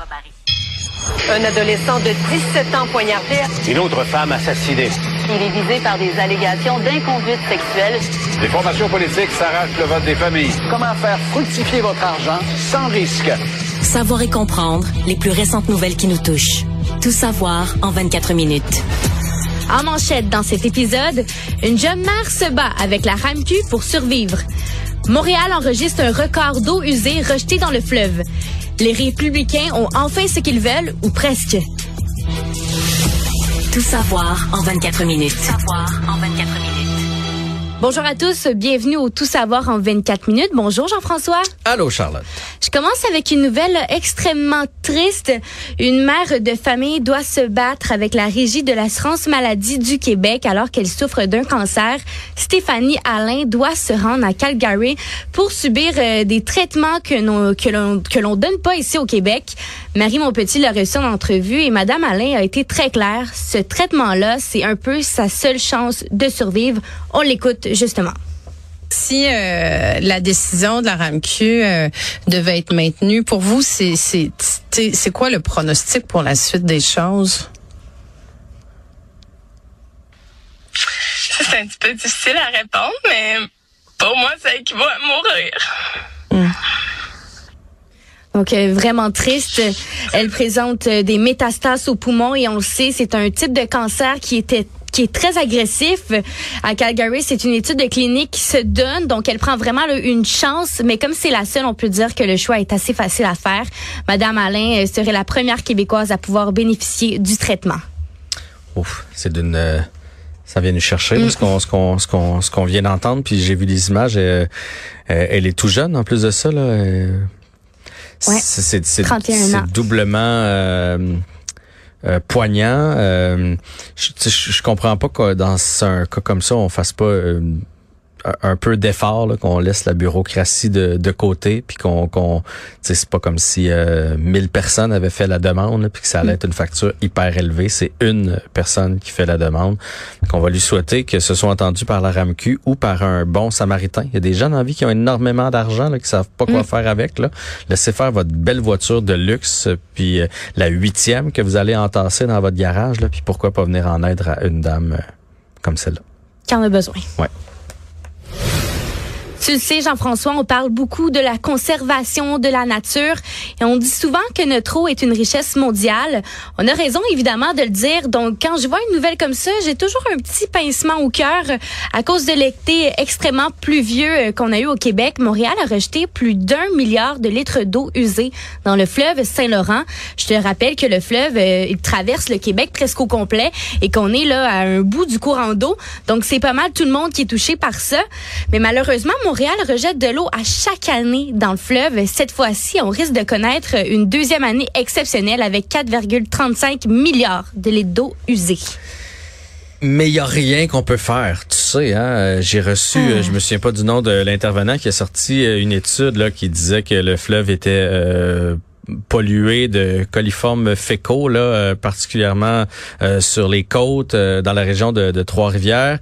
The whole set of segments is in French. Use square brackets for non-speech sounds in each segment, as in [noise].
François Barry. Un adolescent de 17 ans poignardé. Une autre femme assassinée. Il est visé par des allégations d'inconduite sexuelle. Les formations politiques s'arrachent le vote des familles. Comment faire fructifier votre argent sans risque? Savoir et comprendre les plus récentes nouvelles qui nous touchent. Tout savoir en 24 minutes. En manchette dans cet épisode, une jeune mère se bat avec la RAMQ pour survivre. Montréal enregistre un record d'eau usée rejetée dans le fleuve. Les républicains ont enfin ce qu'ils veulent, ou presque. Tout savoir en 24 minutes. Tout savoir en 24 minutes. Bonjour à tous, bienvenue au Tout savoir en 24 minutes. Bonjour Jean-François. Allô Charlotte. Je commence avec une nouvelle extrêmement triste. Une mère de famille doit se battre avec la régie de l'assurance maladie du Québec alors qu'elle souffre d'un cancer. Stéphanie Alain doit se rendre à Calgary pour subir euh, des traitements que l'on que l'on que l'on donne pas ici au Québec. Marie Monpetit l'a reçu en entrevue et Madame Alain a été très claire. Ce traitement-là, c'est un peu sa seule chance de survivre. On l'écoute justement. Si euh, la décision de la RAMQ euh, devait être maintenue, pour vous, c'est quoi le pronostic pour la suite des choses? C'est un petit peu difficile à répondre, mais pour moi, ça équivaut à mourir. Donc vraiment triste. Elle présente euh, des métastases au poumon et on le sait, c'est un type de cancer qui était qui est très agressif. À Calgary, c'est une étude de clinique qui se donne, donc elle prend vraiment là, une chance, mais comme c'est la seule, on peut dire que le choix est assez facile à faire. Madame Alain euh, serait la première Québécoise à pouvoir bénéficier du traitement. Ouf, c'est d'une euh, ça vient nous chercher ce qu'on ce qu'on ce qu'on ce qu'on vient d'entendre puis j'ai vu les images euh, euh, elle est tout jeune en plus de ça là. Ouais, c'est c'est c'est 31 c'est ans. doublement euh, euh, poignant. Euh, je, je, je comprends pas que dans un cas comme ça, on fasse pas euh, un- peu d'effort, là, qu'on laisse la bureaucratie de, de côté, puis qu'on, qu'on, c'est pas comme si euh, 1000 personnes avaient fait la demande, puis que ça allait être une facture hyper élevée. C'est une personne qui fait la demande. Qu'on va lui souhaiter que ce soit entendu par la RAMQ ou par un bon Samaritain. Il y a des gens dans la vie qui ont énormément d'argent, là, qui savent pas quoi faire avec. Là. Laissez faire votre belle voiture de luxe, puis euh, la huitième que vous allez entasser dans votre garage, là, puis pourquoi pas venir en aide à une dame euh, comme celle-là. Quand on a besoin. Ouais. Tu le sais, Jean-François, on parle beaucoup de la conservation de la nature et on dit souvent que notre eau est une richesse mondiale. On a raison, évidemment, de le dire. Donc, quand je vois une nouvelle comme ça, j'ai toujours un petit pincement au cœur à cause de l'été extrêmement pluvieux euh, qu'on a eu au Québec. Montréal a rejeté plus d'un milliard de litres d'eau usée dans le fleuve Saint-Laurent. Je te rappelle que le fleuve, euh, traverse le Québec presque au complet et qu'on est là à un bout du courant d'eau. Donc, c'est pas mal tout le monde qui est touché par ça. Mais malheureusement, Montréal rejette de l'eau à chaque année dans le fleuve. Cette fois-ci, on risque de connaître une deuxième année exceptionnelle avec 4,35 milliards de litres d'eau usée. Mais il y a rien qu'on peut faire, tu sais. Hein? Euh, J'ai reçu, euh, je me souviens pas du nom de l'intervenant qui a sorti euh, une étude là qui disait que le fleuve était euh, pollué de coliformes fécaux, là, euh, particulièrement euh, sur les côtes, euh, dans la région de, de Trois-Rivières.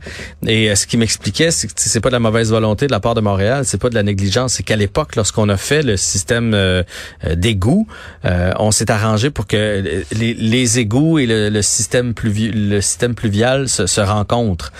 Et euh, ce qui m'expliquait, c'est que c'est pas de la mauvaise volonté de la part de Montréal, c'est pas de la négligence, c'est qu'à l'époque, lorsqu'on a fait le système euh, d'égout, on s'est arrangé pour que les, les égouts et le, le système pluvi le système pluvial se, se rencontrent.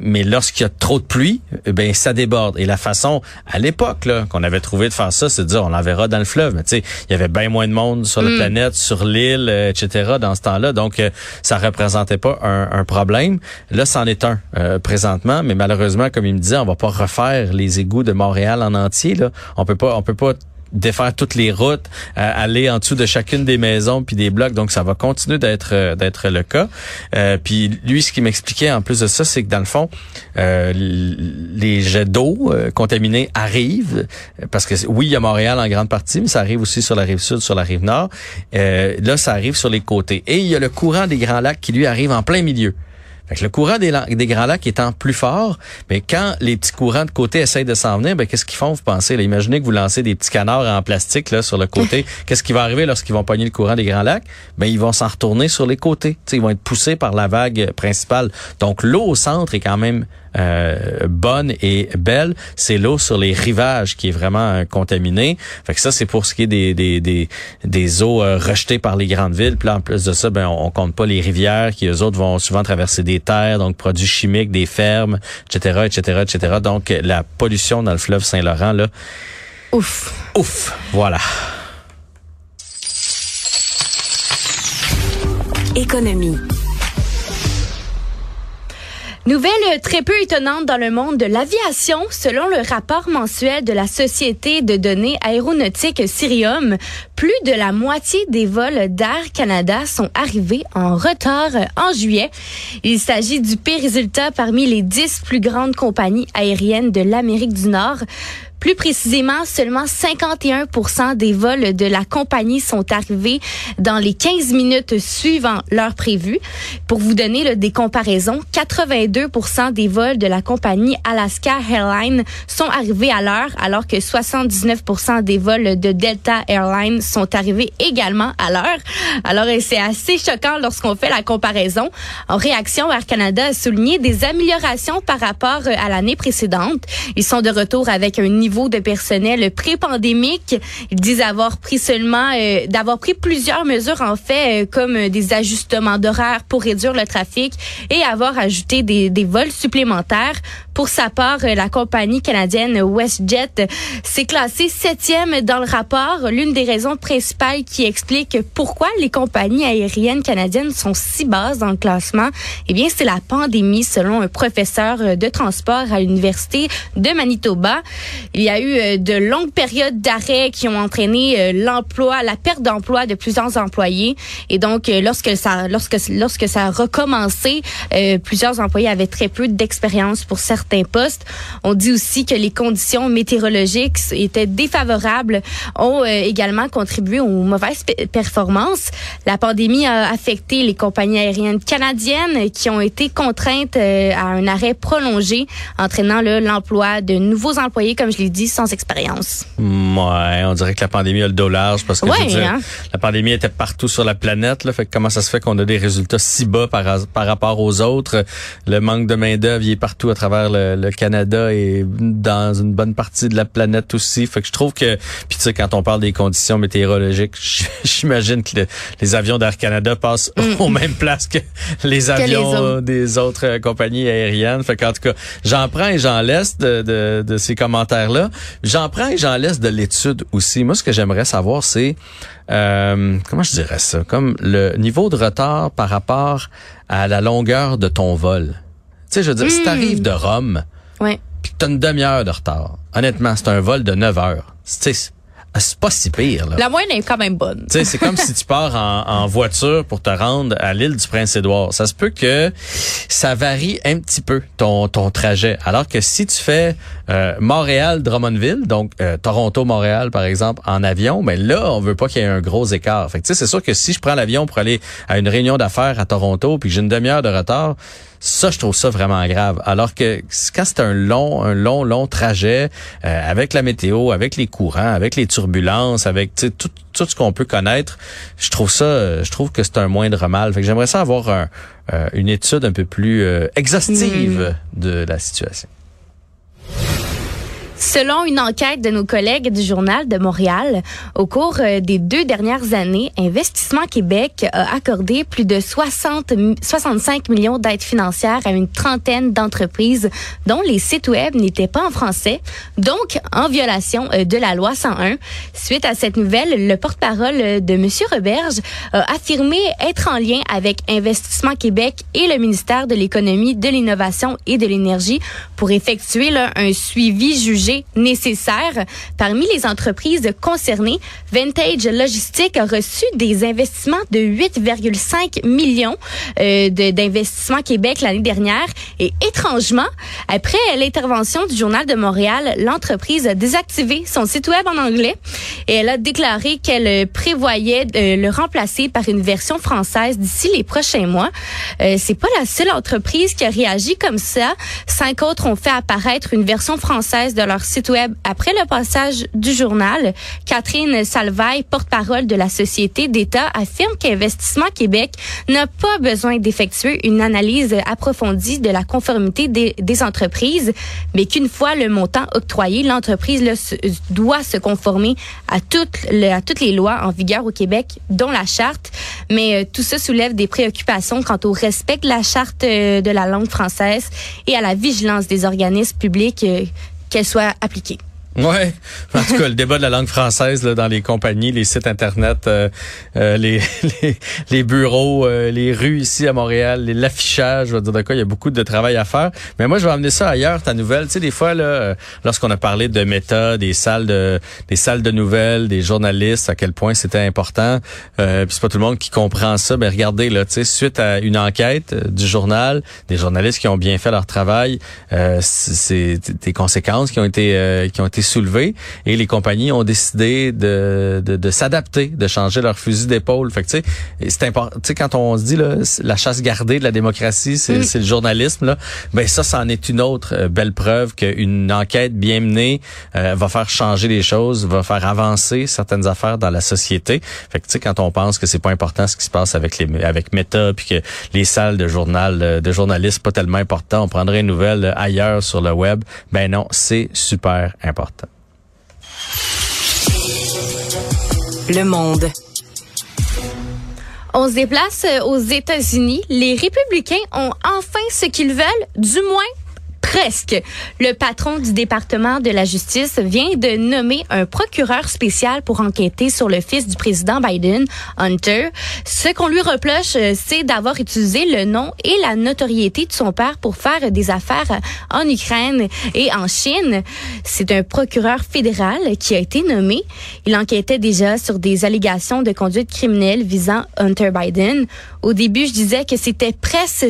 Mais lorsqu'il y a trop de pluie, ben ça déborde. Et la façon, à l'époque, qu'on avait trouvé de faire ça, c'est de dire on l'enverra dans le fleuve. Mais tu sais, il y avait bien moins de monde sur la planète, sur l'île, euh, etc. dans ce temps-là. Donc, euh, ça représentait pas un, un problème. Là, c'en est un euh, présentement, mais malheureusement, comme il me disait, on va pas refaire les égouts de Montréal en entier. Là, on peut pas, on peut pas défaire toutes les routes, euh, aller en dessous de chacune des maisons puis des blocs. Donc ça va continuer d'être euh, d'être le cas. Euh, puis lui, ce qu'il m'expliquait en plus de ça, c'est que dans le fond, les jets d'eau contaminés arrivent parce que oui, il y a Montréal en grande partie, mais ça arrive aussi sur la rive sud, sur la rive nord. Là, ça arrive sur les côtés. Et il y a le courant des Grands Lacs qui lui arrive en plein milieu. Fait que le courant des, Grands Lacs étant plus fort, mais quand les petits courants de côté essayent de s'en venir, ben qu'est-ce qu'ils font, vous pensez? Là, imaginez que vous lancez des petits canards en plastique là sur le côté. [laughs] qu'est-ce qui va arriver lorsqu'ils vont pogner le courant des Grands Lacs? Ben ils vont s'en retourner sur les côtés. Ils vont être poussés par la vague principale. Donc l'eau au centre est quand même bonne et belle. C'est l'eau sur les rivages qui est vraiment contaminée. Fait que ça, c'est pour ce qui est des, des, des, des eaux rejetées par les grandes villes. Puis là, en plus de ça, ben, on, compte pas les rivières qui, eux autres, vont souvent traverser des terres, donc produits chimiques, des fermes, etc., etc., etc. Donc, la pollution dans le fleuve Saint-Laurent, là, Ouf. Ouf. Voilà. Économie. Nouvelle très peu étonnante dans le monde de l'aviation. Selon le rapport mensuel de la Société de données aéronautiques Sirium, plus de la moitié des vols d'Air Canada sont arrivés en retard en juillet. Il s'agit du pire résultat parmi les dix plus grandes compagnies aériennes de l'Amérique du Nord. Plus précisément, seulement 51 des vols de la compagnie sont arrivés dans les 15 minutes suivant l'heure prévue. Pour vous donner des comparaisons, 82 des vols de la compagnie Alaska Airlines sont arrivés à l'heure, alors que 79 des vols de Delta Airlines sont arrivés également à l'heure. Alors, c'est assez choquant lorsqu'on fait la comparaison. En réaction, Air Canada a souligné des améliorations par rapport à l'année précédente. Ils sont de retour avec un niveau de personnel pré-pandémique. Ils disent avoir pris seulement, euh, d'avoir pris plusieurs mesures en fait, euh, comme des ajustements d'horaire pour réduire le trafic et avoir ajouté des, des vols supplémentaires. Pour sa part, euh, la compagnie canadienne WestJet s'est classée septième dans le rapport. L'une des raisons principales qui explique pourquoi les compagnies aériennes canadiennes sont si basses dans le classement, eh bien, c'est la pandémie, selon un professeur de transport à l'université de Manitoba. Il y a eu euh, de longues périodes d'arrêt qui ont entraîné euh, l'emploi, la perte d'emploi de plusieurs employés. Et donc, euh, lorsque ça, lorsque, lorsque ça a recommencé, plusieurs employés avaient très peu d'expérience pour certains postes. On dit aussi que les conditions météorologiques étaient défavorables, ont également contribué aux mauvaises performances. La pandémie a affecté les compagnies aériennes canadiennes qui ont été contraintes à un arrêt prolongé, entraînant l'emploi de nouveaux employés, comme je l'ai dit, sans expérience. Ouais, on dirait que la pandémie a le dos large parce que hein? la pandémie était partout sur la planète. Là, fait que comment ça se fait qu'on a des résultats si bas par, par rapport aux autres? Le manque de main-d'œuvre est partout à travers le, Canada et dans une bonne partie de la planète aussi. Fait que je trouve que, puis tu sais, quand on parle des conditions météorologiques, [laughs] j'imagine que les avions d'Air Canada passent mm. aux mêmes places que les avions des autres compagnies aériennes. Fait qu'en tout cas, j'en prends et j'en laisse de, de, de ces commentaires-là. J'en prends et j'en laisse de l'étude aussi. Moi, ce que j'aimerais savoir, c'est euh, comment je dirais ça, comme le niveau de retard par rapport à la longueur de ton vol. Tu sais, je veux dire, si hmm. t'arrives de Rome, ouais. puis t'as une demi-heure de retard. Honnêtement, c'est un vol de 9 heures. Tu sais, c'est pas si pire. Là. La moyenne est quand même bonne. Tu sais, c'est comme si tu pars en, [laughs] en, voiture pour te rendre à l'île du Prince-Édouard. Ça se peut que ça varie un petit peu ton, ton trajet. Alors que si tu fais euh, Montréal-Drummondville, donc euh, Toronto-Montréal par exemple, en avion, mais ben là, on veut pas qu'il y ait un gros écart. Fait que tu sais, c'est sûr que si je prends l'avion pour aller à une réunion d'affaires à Toronto, puis j'ai une demi-heure de retard, ça, je trouve ça vraiment grave. Alors que quand c'est un long, un long, long trajet euh, avec la météo, avec les courants, avec les turbulences, avec tout, tout ce qu'on peut connaître, je trouve ça, je trouve que c'est un moindre mal. Fait que j'aimerais ça avoir un, euh, une étude un peu plus euh, exhaustive mm. de la situation. Selon une enquête de nos collègues du Journal de Montréal, au cours euh, des deux dernières années, Investissement Québec a accordé plus de 60, 65 millions d'aides financières à une trentaine d'entreprises dont les sites web n'étaient pas en français, donc en violation euh, de la loi 101. Suite à cette nouvelle, le porte-parole de M. Roberge a affirmé être en lien avec Investissement Québec et le ministère de l'Économie, de l'Innovation et de l'Énergie pour effectuer un suivi jugé nécessaires. Parmi les entreprises concernées, Vintage Logistique a reçu des investissements de 8,5 millions euh, d'investissements Québec l'année dernière. Et étrangement, après l'intervention du Journal de Montréal, l'entreprise a désactivé son site web en anglais et elle a déclaré qu'elle prévoyait de le remplacer par une version française d'ici les prochains mois. Euh, c'est pas la seule entreprise qui a réagi comme ça. Cinq autres ont fait apparaître une version française de leur leur site web après le passage du journal. Catherine Salvaille, porte-parole de la Société d'État, affirme qu'Investissement Québec n'a pas besoin d'effectuer une analyse approfondie de la conformité des, entreprises, mais qu'une fois le montant octroyé, l'entreprise doit se conformer à toutes, à toutes les lois en vigueur au Québec, dont la charte. Mais euh, tout ça soulève des préoccupations quant au respect de la charte euh, de la langue française et à la vigilance des organismes publics euh, qu'elle soit appliquée. Ouais, en tout cas le débat de la langue française là, dans les compagnies, les sites internet, euh, euh les, [laughs] les, les bureaux, euh, les rues ici à Montréal, l'affichage, je veux dire de quoi il y a beaucoup de travail à faire. Mais moi je vais amener ça ailleurs ta nouvelle. Tu sais des fois là, euh, lorsqu'on a parlé de méta, des salles de des salles de nouvelles, des journalistes, à quel point c'était important. Euh, puis c'est pas tout le monde qui comprend ça. Mais regardez là, tu sais suite à une enquête du journal, des journalistes qui ont bien fait leur travail, c'est des conséquences qui ont été qui ont été soulevé et les compagnies ont décidé de, de, de s'adapter, de changer leur fusil d'épaule. Fait que tu sais, c'est important. Tu sais, quand on se dit là, la chasse gardée de la démocratie, c'est, mm. le journalisme là. Ben ça, c'en est une autre euh, belle preuve qu'une enquête bien menée euh, va faire changer les choses, va faire avancer certaines affaires dans la société. Fait que tu sais, quand on pense que c'est pas important ce qui se passe avec les avec Meta puis que les salles de journal euh, de journalistes pas tellement important, on prendrait une nouvelle ailleurs sur le web. Ben non, c'est super important. Le monde. On se déplace aux États-Unis. Les républicains ont enfin ce qu'ils veulent, du moins presque. Le patron du département de la justice vient de nommer un procureur spécial pour enquêter sur le fils du président Biden, Hunter. Ce qu'on lui reproche, euh, c'est d'avoir utilisé le nom et la notoriété de son père pour faire des affaires en Ukraine et en Chine. C'est un procureur fédéral qui a été nommé. Il enquêtait déjà sur des allégations de conduite criminelle visant Hunter Biden. Au début, je disais que c'était presque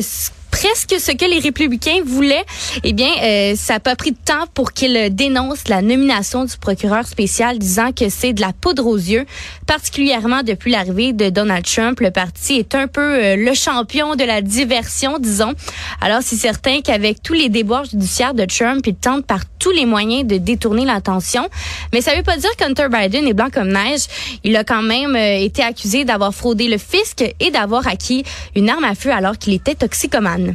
presque ce que les républicains voulaient. Eh bien, euh, ça n'a pas pris de temps pour qu'ils dénoncent la nomination du procureur spécial, disant que c'est de la poudre aux yeux, particulièrement depuis l'arrivée de Donald Trump. Le parti est un peu euh, le champion de la diversion, disons. Alors, c'est certain qu'avec tous les déboires judiciaires de Trump, il tente par tous les moyens de détourner l'attention. Mais ça veut pas dire qu'Hunter Biden est blanc comme neige. Il a quand même euh, été accusé d'avoir fraudé le fisc et d'avoir acquis une arme à feu alors qu'il était toxicomane.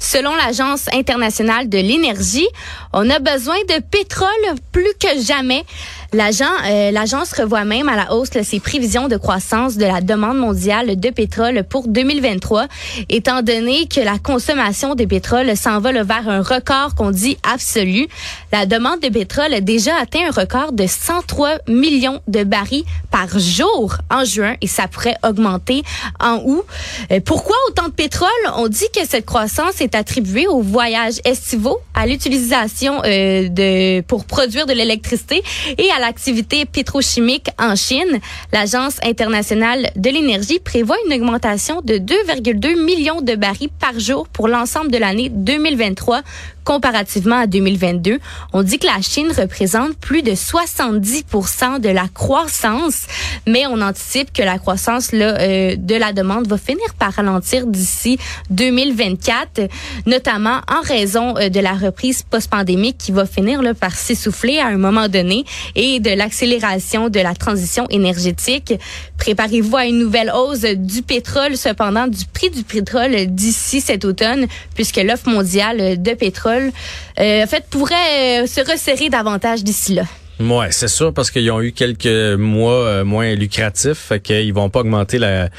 Selon l'Agence internationale de l'énergie, on a besoin de pétrole plus que jamais. Euh, l'agence revoit même à la hausse ses prévisions de croissance de la demande mondiale de pétrole pour 2023, étant donné que la consommation de pétrole s'envole vers un record qu'on dit absolu. La demande de pétrole a déjà atteint un record de 103 millions de barils par jour en juin et ça pourrait augmenter en août. Euh, pourquoi autant de pétrole? On dit que cette croissance est attribuée aux voyages estivaux, à l'utilisation euh, de pour produire de l'électricité et à l'activité pétrochimique en Chine, l'Agence internationale de l'énergie prévoit une augmentation de 2,2 millions de barils par jour pour l'ensemble de l'année 2023 comparativement à 2022. On dit que la Chine représente plus de 70% de la croissance, mais on anticipe que la croissance là, euh, de la demande va finir par ralentir d'ici 2024, notamment en raison euh, de la reprise post-pandémique qui va finir là, par s'essouffler à un moment donné et de l'accélération de la transition énergétique. Préparez-vous à une nouvelle hausse du pétrole, cependant du prix du pétrole d'ici cet automne, puisque l'offre mondiale de pétrole euh, en fait, pourrait euh, se resserrer davantage d'ici là. Ouais, c'est sûr parce qu'ils ont eu quelques mois euh, moins lucratifs, fait qu'ils vont pas augmenter la,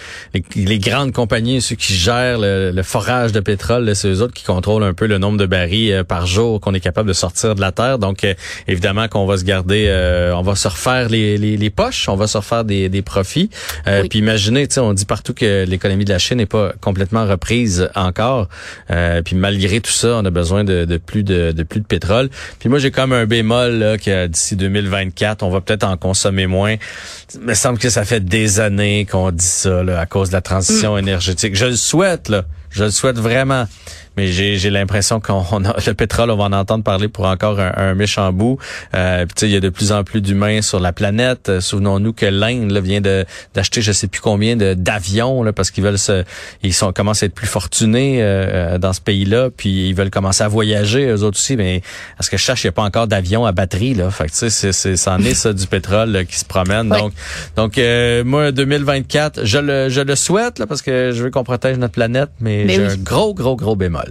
les, grandes compagnies, ceux qui gèrent le, forage de pétrole, c'est eux autres qui contrôlent un peu le nombre de barils euh, par jour qu'on est capable de sortir de la terre. Donc euh, évidemment qu'on va se garder, on va se refaire les, les, les, poches, on va se refaire des, des profits. Puis imaginez, tu sais, on dit partout que l'économie de la Chine n'est pas complètement reprise encore. puis malgré tout ça, on a besoin de, de plus de, de, plus de pétrole. Puis moi j'ai comme un bémol là, que d'ici 2024, on va peut-être en consommer moins. Il me semble que ça fait des années qu'on dit ça là, à cause de la transition mm. énergétique. Je le souhaite, là. Je le souhaite vraiment. Mais j'ai, j'ai l'impression qu'on a, [laughs] le pétrole, on va en entendre parler pour encore un, un méchant bout. Euh, puis tu sais, il y a de plus en plus d'humains sur la planète. Euh, souvenons-nous que l'Inde là, vient d'acheter je sais plus combien de d'avions là, parce qu'ils veulent se, ils sont commencent à être plus fortunés euh, dans ce pays-là, puis ils veulent commencer à voyager eux autres aussi. Mais parce que je cherche, il n'y a pas encore d'avion à batterie là. Fait que tu sais, c'est, c'est, c'en est ça du pétrole qui se promène. Donc, donc moi 2024, je le je le souhaite là, parce que je veux qu'on protège notre planète, mais, j'ai un gros gros gros bémol.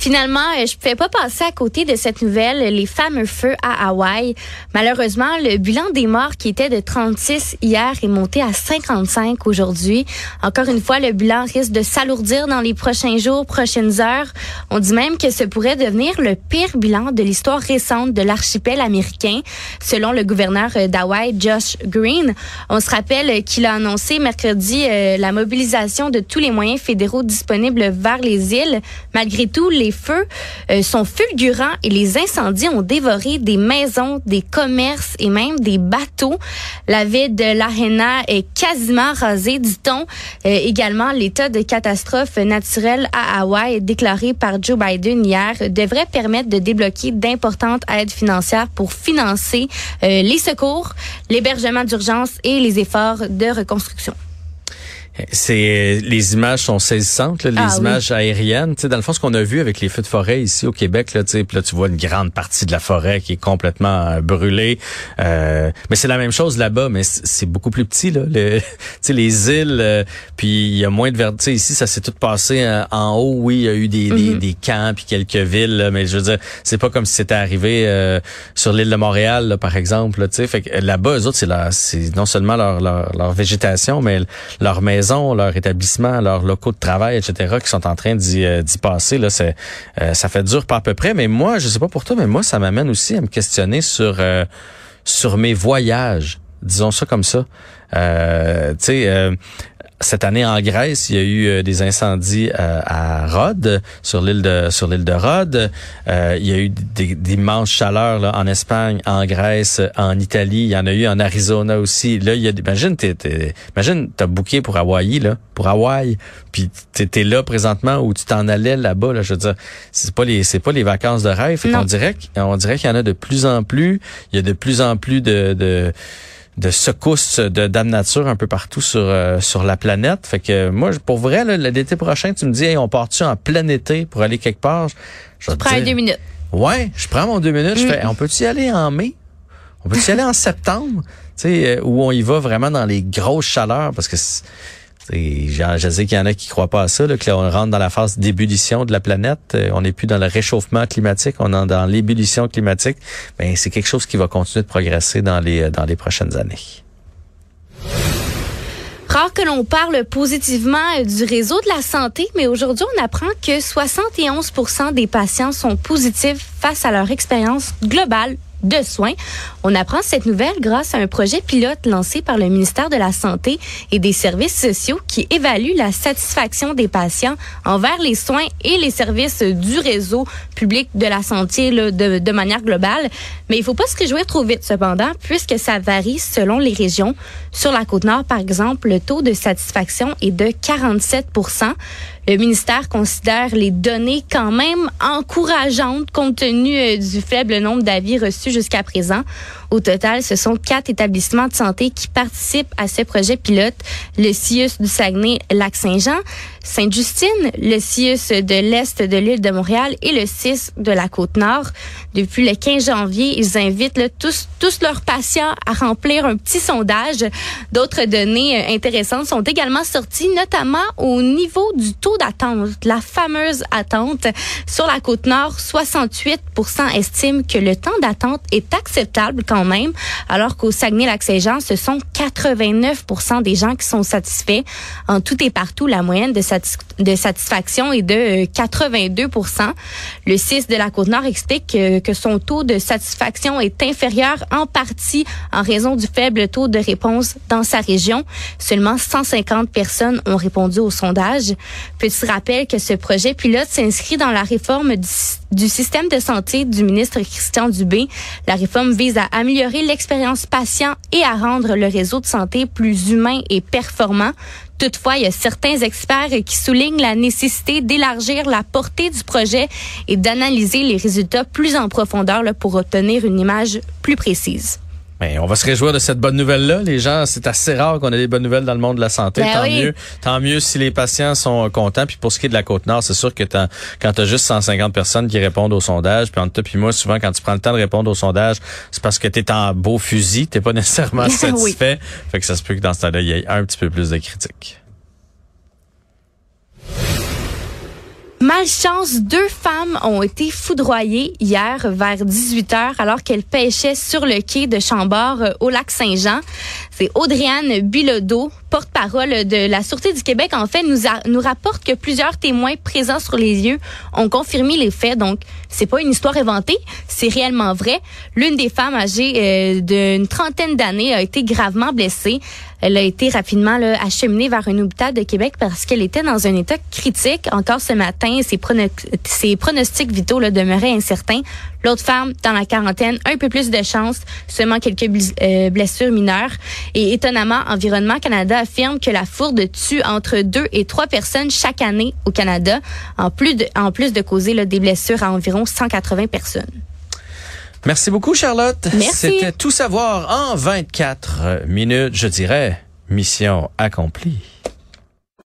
Finalement, euh, je ne pouvais pas passer à côté de cette nouvelle, les fameux feux à Hawaï. Malheureusement, le bilan des morts qui était de 36 hier est monté à 55 aujourd'hui. Encore une fois, le bilan risque de s'alourdir dans les prochains jours, prochaines heures. On dit même que ce pourrait devenir le pire bilan de l'histoire récente de l'archipel américain, selon le gouverneur euh, d'Hawaï, Josh Green. On se rappelle qu'il a annoncé mercredi euh, la mobilisation de tous les moyens fédéraux disponibles vers les îles. Malgré tout, les les feux euh, sont fulgurants et les incendies ont dévoré des maisons, des commerces et même des bateaux. La ville de Lahaina est quasiment rasée, dit-on. Euh, également, l'état de catastrophe naturelle à Hawaï déclaré par Joe Biden hier devrait permettre de débloquer d'importantes aides financières pour financer euh, les secours, l'hébergement d'urgence et les efforts de reconstruction c'est les images sont saisissantes, les ah images aériennes. Tu sais, dans le fond, ce qu'on a vu avec les feux de forêt ici au Québec, là, là, tu vois une grande partie de la forêt qui est complètement euh, brûlée. Euh, mais c'est la même chose là-bas, mais c'est beaucoup plus petit. Là. Le, [laughs] les îles, euh, puis il y a moins de verdure. Ici, ça s'est tout passé en haut. Oui, il y a eu des, des, mhm. camps puis quelques villes, mais je veux dire, c'est pas comme si c'était arrivé sur l'île de Montréal, là, par exemple. sais, fait que là-bas, eux autres, c'est c'est non seulement leur, leur, leur végétation, mais leur maison leur établissement, leurs locaux de travail, etc., qui sont en train d'y euh, passer. Là, c'est, euh, ça fait dur pas à peu près. Mais moi, je sais pas pour toi, mais moi, ça m'amène aussi à me questionner sur euh, sur mes voyages. Disons ça comme ça. tu sais, cette année en Grèce, il y a eu euh, des incendies euh, à Rhodes, sur l'île de sur l'île de Rhodes. Euh, il y a eu d'immenses chaleurs là, en Espagne, en Grèce, en Italie. Il y en a eu en Arizona aussi. Là, il y a imagine t'es, t'es imagine t'as booké pour Hawaï là, pour Hawaï, puis t'étais là présentement où tu t'en allais là-bas. Là, je veux dire, c'est pas les c'est pas les vacances de rêve. on dirait on dirait qu'il y en a de plus en plus. Il y a de plus en plus de, de de secousses de dame nature un peu partout sur euh, sur la planète. Fait que moi, pour vrai, l'été prochain, tu me dis, on part-tu en plein été pour aller quelque part? Je, prends deux minutes. Ouais, je prends mon deux minutes. Je mm. fais, on peut-y aller en mai? On peut-y aller en septembre? Tu sais, euh, où on y va vraiment dans les grosses chaleurs parce que je sais qu'il y en a qui croient pas à ça, là, que on rentre dans la phase d'ébullition de la planète. Euh, on n'est plus dans le réchauffement climatique, on est dans l'ébullition climatique. Ben, c'est quelque chose qui va continuer de progresser dans les, euh, dans les prochaines années. Rare que l'on parle positivement euh, du réseau de la santé, mais aujourd'hui, on apprend que 71% des patients sont positifs face à leur expérience globale de soins. On apprend cette nouvelle grâce à un projet pilote lancé par le ministère de la Santé et des Services sociaux qui évalue la satisfaction des patients envers les soins et les services du réseau public de la santé là, de, manière globale. Mais il faut pas se réjouir trop vite cependant, puisque ça varie selon les régions. Sur la côte nord, par exemple, le taux de satisfaction est de 47 le ministère considère les données quand même encourageantes compte tenu euh, du faible nombre d'avis reçus jusqu'à présent. Au total, ce sont quatre établissements de santé qui participent à ce projet pilote. Le CIUS du Saguenay-Lac-Saint-Jean, Sainte-Justine, le CIUS de l'Est de l'île de Montréal et le CIS de la Côte-Nord. Depuis le 15 janvier, ils invitent tous, tous leurs patients à remplir un petit sondage. D'autres données euh, intéressantes sont également sorties, notamment au niveau du taux d'attente, la fameuse attente. Sur la Côte-Nord, 68 estiment que le temps d'attente est acceptable quand même, alors qu'au Saguenay-Lac-Saint-Jean, ce sont 89 des gens qui sont satisfaits. En tout et partout, la moyenne de, satisfaction est de 82 euh, Le 6 de la Côte-Nord explique que, son taux de satisfaction est inférieur en partie en raison du faible taux de réponse dans sa région. Seulement 150 personnes ont répondu au sondage. Petit rappel que ce projet pilote s'inscrit dans la réforme du, système de santé du ministre Christian Dubé? La réforme vise à améliorer l'expérience patient et à rendre le réseau de santé plus humain et performant. Toutefois, il y a certains experts qui soulignent la nécessité d'élargir la portée du projet et d'analyser les résultats plus en profondeur pour obtenir une image plus précise. Mais on va se réjouir de cette bonne nouvelle-là. Les gens, c'est assez rare qu'on ait des bonnes nouvelles dans le monde de la santé. Ben tant oui. mieux. Tant mieux si les patients sont contents. Puis pour ce qui est de la Côte-Nord, c'est sûr que t'as- quand tu as juste 150 personnes qui répondent au sondage, puis entre toi puis moi, souvent, quand tu prends le temps de répondre au sondage, c'est parce que tu es en beau fusil. T'es pas [laughs] nécessairement [laughs] Oui. satisfait. Fait que ça se peut que dans ce temps-là, il y ait un petit peu plus de critiques. Malchance, deux femmes ont été foudroyées hier vers 18 heures alors qu'elles pêchaient sur le quai de Chambord euh, au lac Saint-Jean. C'est Audriane Bilodeau, porte-parole de la Sûreté du Québec, en fait, nous, nous rapporte que plusieurs témoins présents sur les lieux ont confirmé les faits. Donc, c'est pas une histoire inventée, c'est réellement vrai. L'une des femmes âgées euh, d'une trentaine d'années a été gravement blessée. Elle a été rapidement là, acheminée vers un hôpital de Québec parce qu'elle était dans un état critique. Encore ce matin, ses, ses pronostics vitaux là, demeuraient incertains. L'autre femme, dans la quarantaine, un peu plus de chance, seulement quelques euh, blessures mineures. Et étonnamment, Environnement Canada affirme que la fourde tue entre deux et trois personnes chaque année au Canada, en plus de, en plus de causer là, des blessures à environ 180 personnes. Merci beaucoup, Charlotte. Merci. C'était tout savoir en 24 minutes, je dirais. Mission accomplie.